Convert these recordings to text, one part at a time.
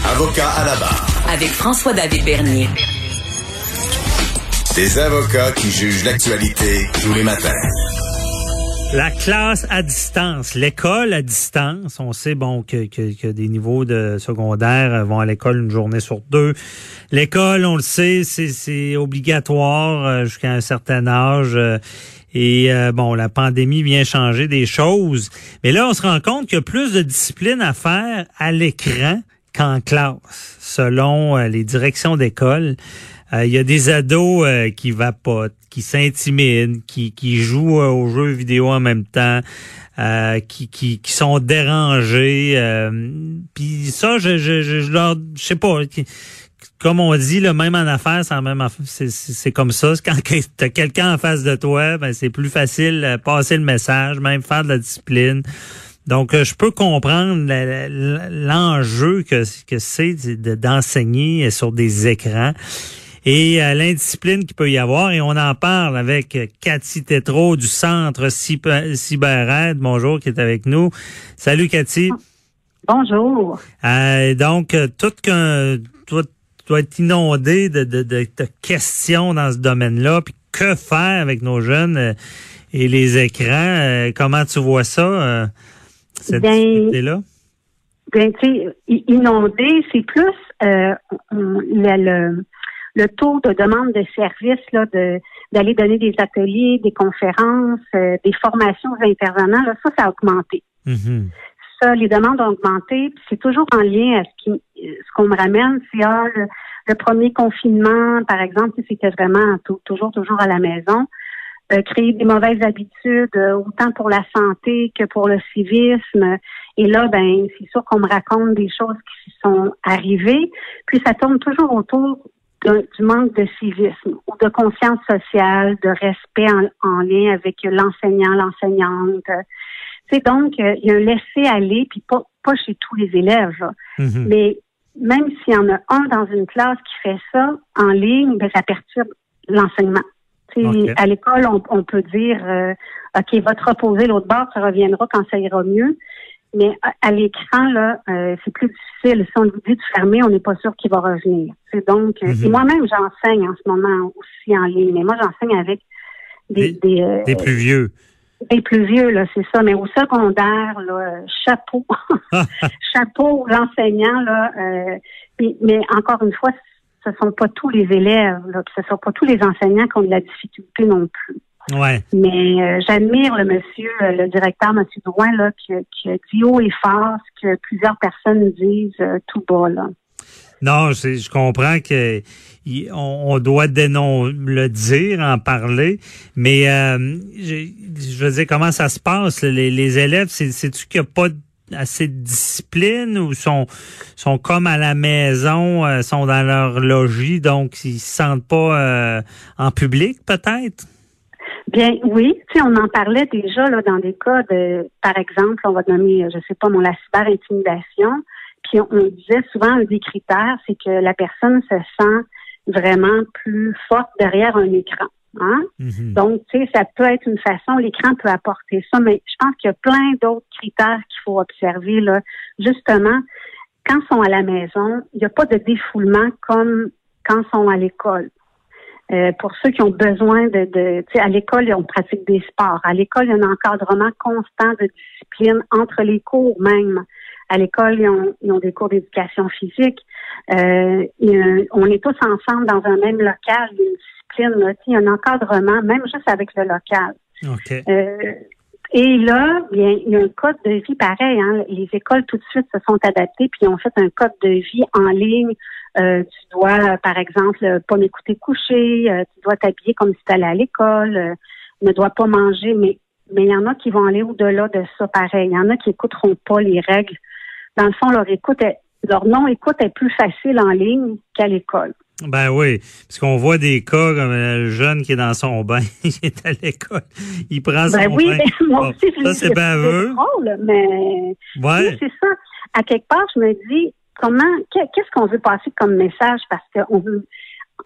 Avocat à la barre. Avec François-David Bernier. Des avocats qui jugent l'actualité tous les matins. La classe à distance, l'école à distance. On sait bon que, que, que, des niveaux de secondaire vont à l'école une journée sur deux. L'école, on le sait, c'est obligatoire euh, jusqu'à un certain âge. Euh, et euh, bon, la pandémie vient changer des choses. Mais là, on se rend compte qu'il y a plus de discipline à faire à l'écran qu'en classe, selon euh, les directions d'école. Euh, il y a des ados qui vapotent, qui s'intimident, qui, qui jouent aux jeux vidéo en même temps, qui, qui, qui sont dérangés. Puis ça, je, je, je, je leur, je sais pas comme on dit, le même en affaires, c'est même c'est comme ça. Quand tu as quelqu'un en face de toi, ben c'est plus facile passer le message, même faire de la discipline. Donc, euh, je peux comprendre l'enjeu que, que c'est d'enseigner sur des écrans et euh, l'indiscipline qu'il peut y avoir. Et on en parle avec Cathy Tétrault du Centre CyberAide. Bonjour, qui est avec nous. Salut, Cathy. Bonjour. Euh, donc, tout qu'un dois être inondé de, de, de, questions dans ce domaine-là. Puis que faire avec nos jeunes euh, et les écrans? Euh, comment tu vois ça, euh, cette ben, là Ben, inondé, c'est plus le, le, taux de demande de services, là, de d'aller donner des ateliers, des conférences, des formations aux intervenants, là, ça, ça a augmenté. Mm-hmm les demandes ont augmenté. C'est toujours en lien à ce qui, ce qu'on me ramène, c'est ah, le, premier confinement, par exemple, c'était vraiment toujours, toujours à la maison. Euh, créer des mauvaises habitudes, euh, autant pour la santé que pour le civisme. Et là, ben, c'est sûr qu'on me raconte des choses qui sont arrivées. Puis ça tourne toujours autour du manque de civisme ou de conscience sociale, de respect en lien avec l'enseignant, l'enseignante donc, euh, il y a un laisser-aller, puis pas, pas chez tous les élèves, mhm. mais même s'il y en a un dans une classe qui fait ça en ligne, ben, ça perturbe l'enseignement. À l'école, on, peut dire, euh, OK, va te reposer l'autre bord, ça reviendra quand ça ira mieux. Mais à, l'écran, là, euh, c'est plus difficile. Si on lui dit de fermer, on n'est pas sûr qu'il va revenir. C'est donc, mhm. moi-même, j'enseigne en ce moment aussi en ligne, mais moi, j'enseigne avec des, des, des plus vieux. Les plus vieux, là, c'est ça. Mais au secondaire, là, chapeau. chapeau l'enseignant, là. Euh, mais encore une fois, ce ne sont pas tous les élèves, là, ce ne sont pas tous les enseignants qui ont de la difficulté non plus. Ouais. Mais euh, j'admire le monsieur, euh, le directeur, monsieur Drouin, là, qui, qui a dit haut et fort ce que plusieurs personnes disent tout bas, là. Non, je comprends que on, doit dénon le dire, en parler, mais euh, je, veux dire comment ça se passe les, élèves, c'est-tu qu'il n'y a pas assez de discipline ou sont sont comme à la maison, euh, sont dans leur logis, donc ils se sentent pas euh, en public peut-être? Bien, oui. Tu sais, on en parlait déjà là, dans des cas de, par exemple, on va nommer, je sais pas, mon la cyber-intimidation on disait souvent un des critères, c'est que la personne se sent vraiment plus forte derrière un écran. Hein? Mm-hmm. Donc, tu sais, ça peut être une façon, l'écran peut apporter ça, mais je pense qu'il y a plein d'autres critères qu'il faut observer. Là. Justement, quand ils sont à la maison, il n'y a pas de défoulement comme quand ils sont à l'école. Euh, pour ceux qui ont besoin de, de tu sais, à l'école, on pratique des sports. À l'école, il y a un encadrement constant de discipline entre les cours même à l'école, ils ont, des cours d'éducation physique. Euh, on est tous ensemble dans un même local, il y a une discipline, il y a un encadrement, même juste avec le local. Euh, et là, bien, il y a un code de vie pareil. Hein. Les écoles tout de suite se sont adaptées puis ont fait un code de vie en ligne. Euh, tu dois, par exemple, pas m'écouter coucher. tu dois t'habiller comme si tu allais à l'école. ne dois pas manger. Mais mais il y en a qui vont aller au-delà de ça, pareil. Il y en a qui écouteront pas les règles dans le fond, leur écoute leur non-écoute est plus facile en ligne qu'à l'école. Ben oui, parce qu'on voit des cas comme un jeune qui est dans son bain, il est à l'école, il prend son ben oui, bain. Ben, moi aussi, ça, c'est baveux. drôle, mais ouais. c'est ça. À quelque part, je me dis, comment, qu'est-ce qu'on veut passer comme message? Parce qu'on veut,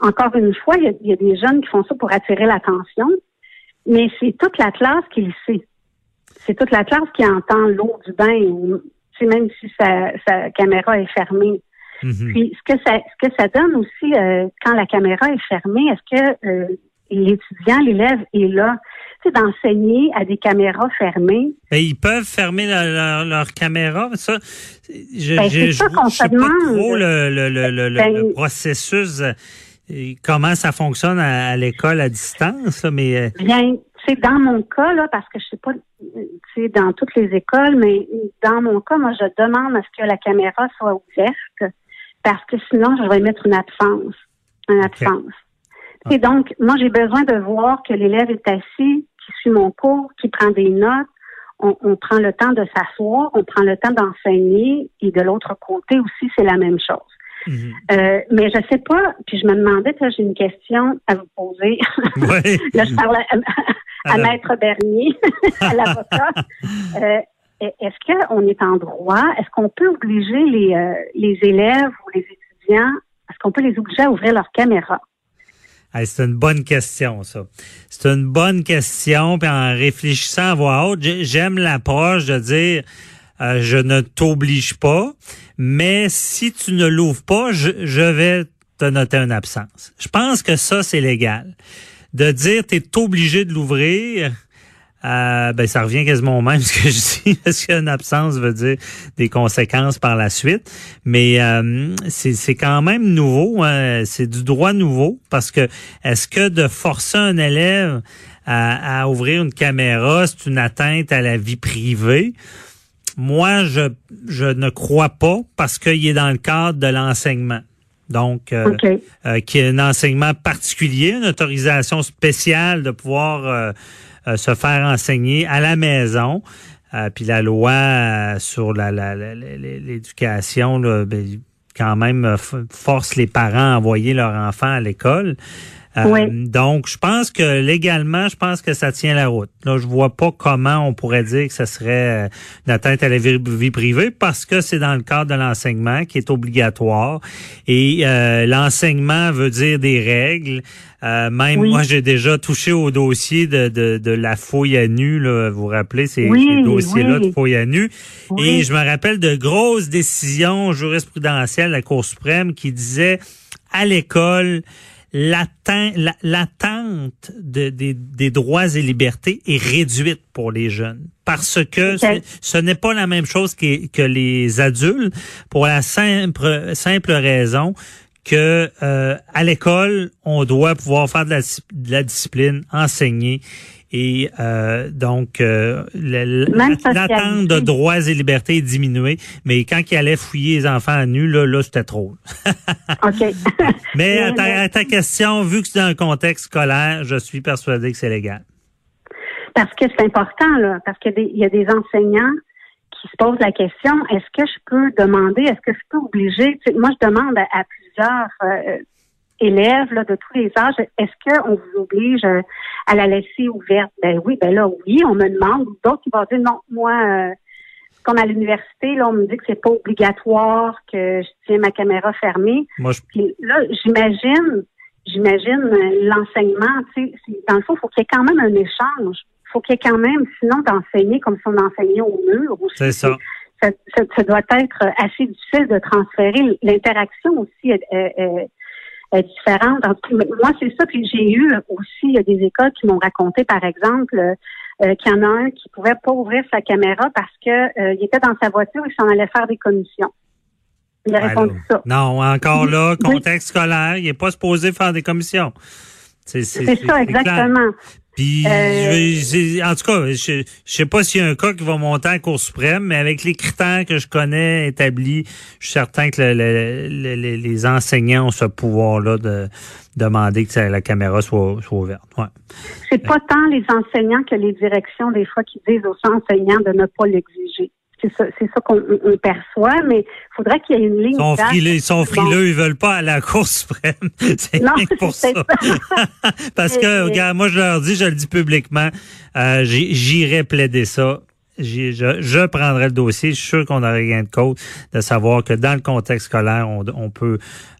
encore une fois, il y, a, des jeunes qui font ça pour attirer l'attention, mais c'est toute la classe qui le sait. C'est toute la classe qui entend l'eau du bain même si sa, caméra est fermée. Mhm. Puis ce que ça ce que ça donne aussi euh, quand la caméra est fermée, est-ce que euh, l'étudiant, l'élève est là, tu sais, d'enseigner à des caméras fermées? Ben, ils peuvent fermer leur, leur, leur caméra, ça. Je, Ben, je, c'est pas trop le, le, le, le, Ben, le processus, euh, comment ça fonctionne à, à l'école à distance, mais Bien, c'est dans mon cas là, parce que je sais pas, sais, dans toutes les écoles, mais dans mon cas, moi, je demande à ce que la caméra soit ouverte, parce que sinon, je vais mettre une absence, une absence. Et donc, moi, j'ai besoin de voir que l'élève est assis, qui suit mon cours, qui prend des notes. On, on prend le temps de s'asseoir, on prend le temps d'enseigner, et de l'autre côté aussi, c'est la même chose. mhm. Euh, mais je sais pas, puis je me demandais, j'ai une question à vous poser. ouais. Là, je parle à. Maître Bernier, à l'avocat. Euh, est-ce qu'on est en droit? Est-ce qu'on peut obliger les, euh, les élèves ou les étudiants, est-ce qu'on peut les obliger à ouvrir leur caméra? C'est une bonne question, ça. C'est une bonne question. Puis en réfléchissant à voix haute, j'ai- j'aime l'approche de dire euh, je ne t'oblige pas, mais si tu ne l'ouvres pas, je, je vais te noter une absence. Je pense que ça, c'est légal. De dire tu es obligé de l'ouvrir, euh, ben ça revient quasiment au même ce que je dis, parce qu'une absence veut dire des conséquences par la suite. Mais euh, c'est c'est quand même nouveau, hein, c'est du droit nouveau, parce que est-ce que de forcer un élève à, à ouvrir une caméra, c'est une atteinte à la vie privée? Moi, je, je ne crois pas parce qu'il est dans le cadre de l'enseignement. Donc, euh, OK. euh, qui est un enseignement particulier, une autorisation spéciale de pouvoir euh, se faire enseigner à la maison. Euh, puis la loi euh, sur la, la- la- l'éducation, ben, quand même, euh, force les parents à envoyer leur enfant à l'école. Euh, Oui. Donc, je pense que légalement, je pense que ça tient la route. Là, je vois pas comment on pourrait dire que ce serait euh, une atteinte à la vie, vie privée parce que c'est dans le cadre de l'enseignement qui est obligatoire. Et euh, l'enseignement veut dire des règles. Euh, même Oui. moi, j'ai déjà touché au dossier de, de, de la fouille à nu. Là, vous vous rappelez ces, Oui, ces dossiers-là de fouille à nu. Et je me rappelle de grosses décisions jurisprudentielles de la Cour suprême qui disaient à l'école, l'attente de- des, des droits et libertés est réduite pour les jeunes. Parce que ce, ce n'est pas la même chose que, que les adultes pour la simple, simple raison que euh, à l'école, on doit pouvoir faire de la, dis- de la discipline, enseigner. Et euh, donc, euh, l'attente de droits et libertés est diminuée. Mais quand il allait fouiller les enfants à nu, là, là c'était trop. OK. Mais à ta, à ta question, vu que c'est dans un contexte scolaire, je suis persuadé que c'est légal. Parce que c'est important, là, parce qu'il y, a des- il y a des enseignants qui se posent la question, est-ce que je peux demander, est-ce que je peux obliger, tu sais, moi je demande à, à plusieurs euh, élèves là, de tous les âges, est-ce qu'on vous oblige euh, à la laisser ouverte? Ben oui, ben là, oui, on me demande, d'autres qui vont dire non, moi, euh, comme à l'université, là, on me dit que c'est pas obligatoire, que je tiens ma caméra fermée. Moi, je, Puis là, j'imagine, j'imagine euh, l'enseignement, tu sais, dans le fond, il faut qu'il y ait quand même un échange. Il faut qu'il y ait quand même, sinon, d'enseigner comme si on enseignait au mur. aussi. c'est ça. Ça, ça- ça doit être assez difficile de transférer. L'interaction aussi est, est- est- est différente. En tout cas, Moi, c'est ça. Puis j'ai eu aussi il y a des écoles qui m'ont raconté, par exemple, euh, qu'il y en a un qui pouvait pas ouvrir sa caméra parce que euh, il était dans sa voiture et s'en allait faire des commissions. Il a répondu ça. Non, encore là, Oui. contexte scolaire, il n'est pas supposé faire des commissions. C'est ça, exactement. Puis, Euh, en tout cas, je, je sais pas s'il y a un cas qui va monter la Cour suprême, mais avec les critères que je connais établis, je suis certain que le- le- le- le- les enseignants ont ce pouvoir-là de demander que la caméra soit, soit ouverte. Ouais. C'est pas tant les enseignants que les directions, des fois, qui disent aux enseignants de ne pas l'exiger. C'est ça, c'est ça qu'on on- on perçoit, mais il faudrait qu'il y ait une ligne. Ils sont frileux, ils sont Bon. frileux, ils veulent pas aller à la Cour suprême. C'est pour ça. Parce que, regarde, moi, je leur dis, je le dis publiquement, euh, j'irai plaider ça je, je prendrais le dossier. Je suis sûr qu'on aurait rien de cause de savoir que dans le contexte scolaire, on, on peut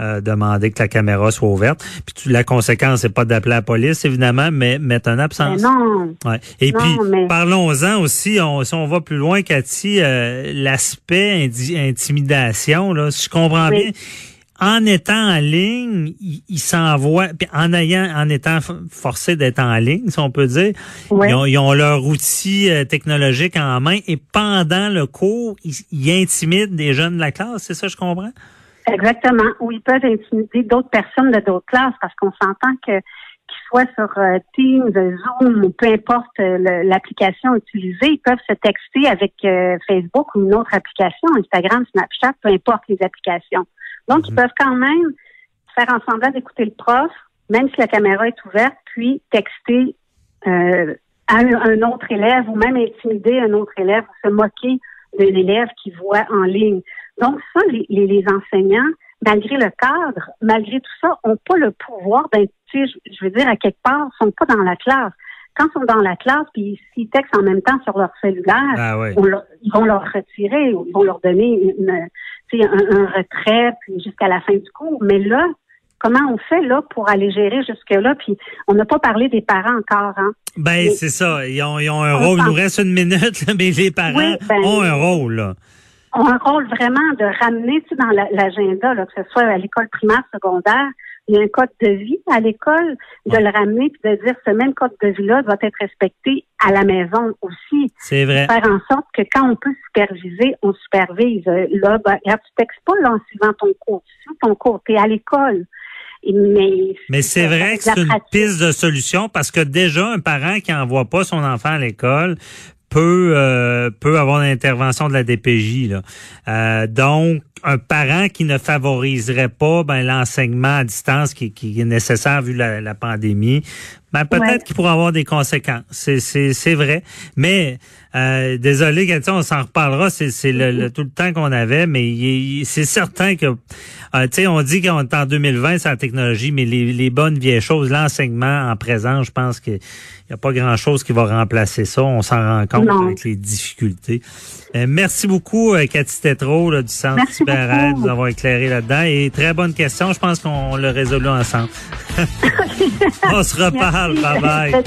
euh, demander que la caméra soit ouverte. Puis la conséquence, c'est pas d'appeler la police, évidemment, mais mettre un absence. non. Ouais. Et puis, parlons-en aussi, on, si on va plus loin, Cathy, euh, l'aspect intimidation, là, si je comprends bien, en étant en ligne, ils s'envoient, en ayant, en étant forcés d'être en ligne, si on peut dire, ils, ont, leur outil euh, technologique en main et pendant le cours, ils, intimident des jeunes de la classe, c'est ça, je comprends? Exactement. Ou ils peuvent intimider d'autres personnes de d'autres classes parce qu'on s'entend que qu'ils soient sur euh, Teams, Zoom ou peu importe euh, l'application utilisée, ils peuvent se texter avec Facebook ou une autre application, Instagram, Snapchat, peu importe les applications. Donc, ils mhm. peuvent quand même faire en semblant d'écouter le prof, même si la caméra est ouverte, puis texter euh, à un, autre élève ou même intimider un autre élève ou se moquer de l'élève qui voit en ligne. Donc, ça, les, les, enseignants, malgré le cadre, malgré tout ça, ont pas le pouvoir d'être, je veux dire, à quelque part, sont pas dans la classe quand ils sont dans la classe, puis s'ils textent en même temps sur leur cellulaire, ah ils vont leur retirer, ils vont leur donner une, un, retrait puis jusqu'à la fin du cours. Mais là, comment on fait là pour aller gérer jusque-là? Puis on n'a pas parlé des parents encore. Hein? Ben, c'est ça. Ils ont, ils ont un rôle. Il nous reste une minute, mais les parents ben, ont un rôle. Là. Ont un rôle vraiment de ramener dans l'agenda, que ce soit à l'école primaire, secondaire, il y a un code de vie à l'école, de le ramener puis de dire ce même code de vie-là doit être respecté à la maison aussi. C'est vrai. Faire en sorte que quand on peut superviser, on supervise. Euh, là, ben, tu textes pas là, en suivant ton cours. Tu ton cours, tu es à l'école. Mais, Mais c'est vrai que c'est une piste de solution parce que déjà, un parent qui envoie pas son enfant à l'école peut euh, peut avoir l'intervention de la DPJ. Là. Euh, donc, un parent qui ne favoriserait pas ben, l'enseignement à distance qui, qui, est nécessaire vu la, la pandémie, ben, peut-être qu'il pourrait avoir des conséquences. C'est, c'est, c'est vrai. Mais euh, désolé, on s'en reparlera. C'est, c'est le, tout le temps qu'on avait, mais c'est certain que euh, tu sais, on dit qu'on est en 2020, c'est la technologie, mais les, les bonnes vieilles choses, l'enseignement en présent, je pense qu'il n'y a pas grand-chose qui va remplacer ça. On s'en rend compte avec les difficultés. Euh, merci beaucoup, euh, Cathy Tétrault du Centre Cyber de nous avoir éclairé là-dedans. Et très bonne question. Je pense qu'on l'a résolu ensemble. On se reparle. Bye bye.